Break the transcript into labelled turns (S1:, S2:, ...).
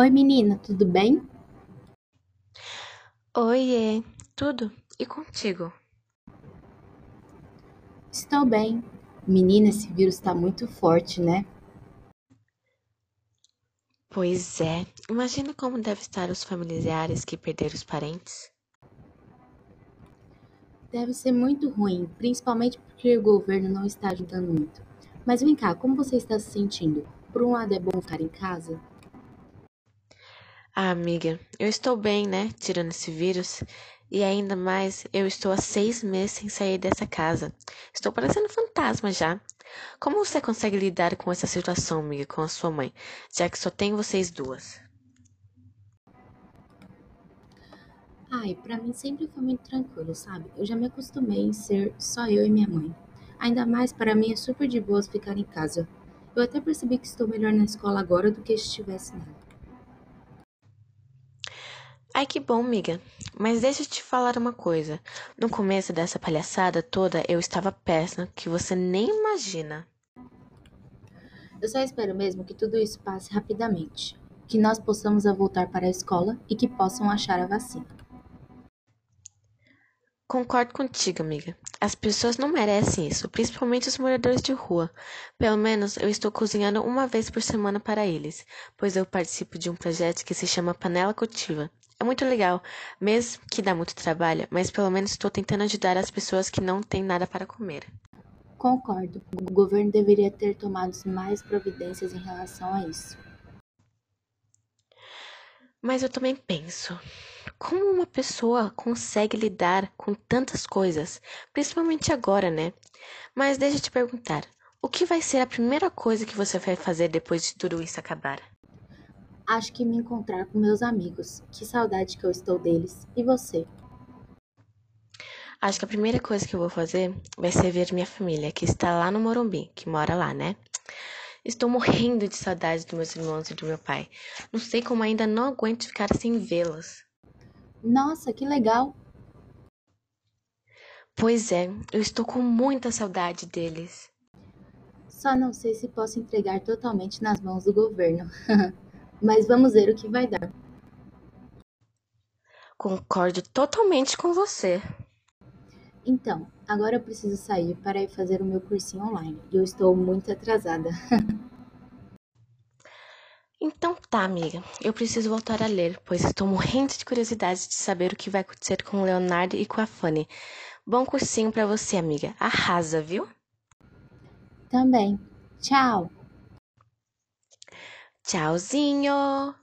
S1: Oi, menina, tudo bem?
S2: Oiê, tudo? E contigo?
S1: Estou bem. Menina, esse vírus está muito forte, né?
S2: Pois é, imagina como deve estar os familiares que perderam os parentes.
S1: Deve ser muito ruim, principalmente porque o governo não está ajudando muito. Mas vem cá, como você está se sentindo? Por um lado é bom ficar em casa?
S2: Ah, amiga, eu estou bem, né? Tirando esse vírus. E ainda mais, eu estou há seis meses sem sair dessa casa. Estou parecendo fantasma já. Como você consegue lidar com essa situação, amiga, com a sua mãe, já que só tem vocês duas?
S1: Ai, pra mim sempre foi muito tranquilo, sabe? Eu já me acostumei em ser só eu e minha mãe. Ainda mais, para mim é super de boas ficar em casa. Eu até percebi que estou melhor na escola agora do que se estivesse nela.
S2: Ai, que bom, amiga. Mas deixa eu te falar uma coisa. No começo dessa palhaçada toda, eu estava péssima, que você nem imagina.
S1: Eu só espero mesmo que tudo isso passe rapidamente, que nós possamos voltar para a escola e que possam achar a vacina.
S2: Concordo contigo, amiga. As pessoas não merecem isso, principalmente os moradores de rua. Pelo menos eu estou cozinhando uma vez por semana para eles, pois eu participo de um projeto que se chama Panela Cultiva. É muito legal, mesmo que dá muito trabalho, mas pelo menos estou tentando ajudar as pessoas que não têm nada para comer.
S1: Concordo, o governo deveria ter tomado mais providências em relação a isso.
S2: Mas eu também penso, como uma pessoa consegue lidar com tantas coisas, principalmente agora, né? Mas deixa eu te perguntar, o que vai ser a primeira coisa que você vai fazer depois de tudo isso acabar?
S1: Acho que me encontrar com meus amigos. Que saudade que eu estou deles. E você?
S2: Acho que a primeira coisa que eu vou fazer vai ser ver minha família, que está lá no Morumbi, que mora lá, né? Estou morrendo de saudade dos meus irmãos e do meu pai. Não sei como ainda não aguento ficar sem vê-los.
S1: Nossa, que legal!
S2: Pois é, eu estou com muita saudade deles.
S1: Só não sei se posso entregar totalmente nas mãos do governo. Mas vamos ver o que vai dar.
S2: Concordo totalmente com você.
S1: Então, agora eu preciso sair para ir fazer o meu cursinho online e eu estou muito atrasada.
S2: Então tá, amiga. Eu preciso voltar a ler, pois estou morrendo de curiosidade de saber o que vai acontecer com o Leonardo e com a Fanny. Bom cursinho para você, amiga. Arrasa, viu?
S1: Também. Tchau!
S2: Tchauzinho!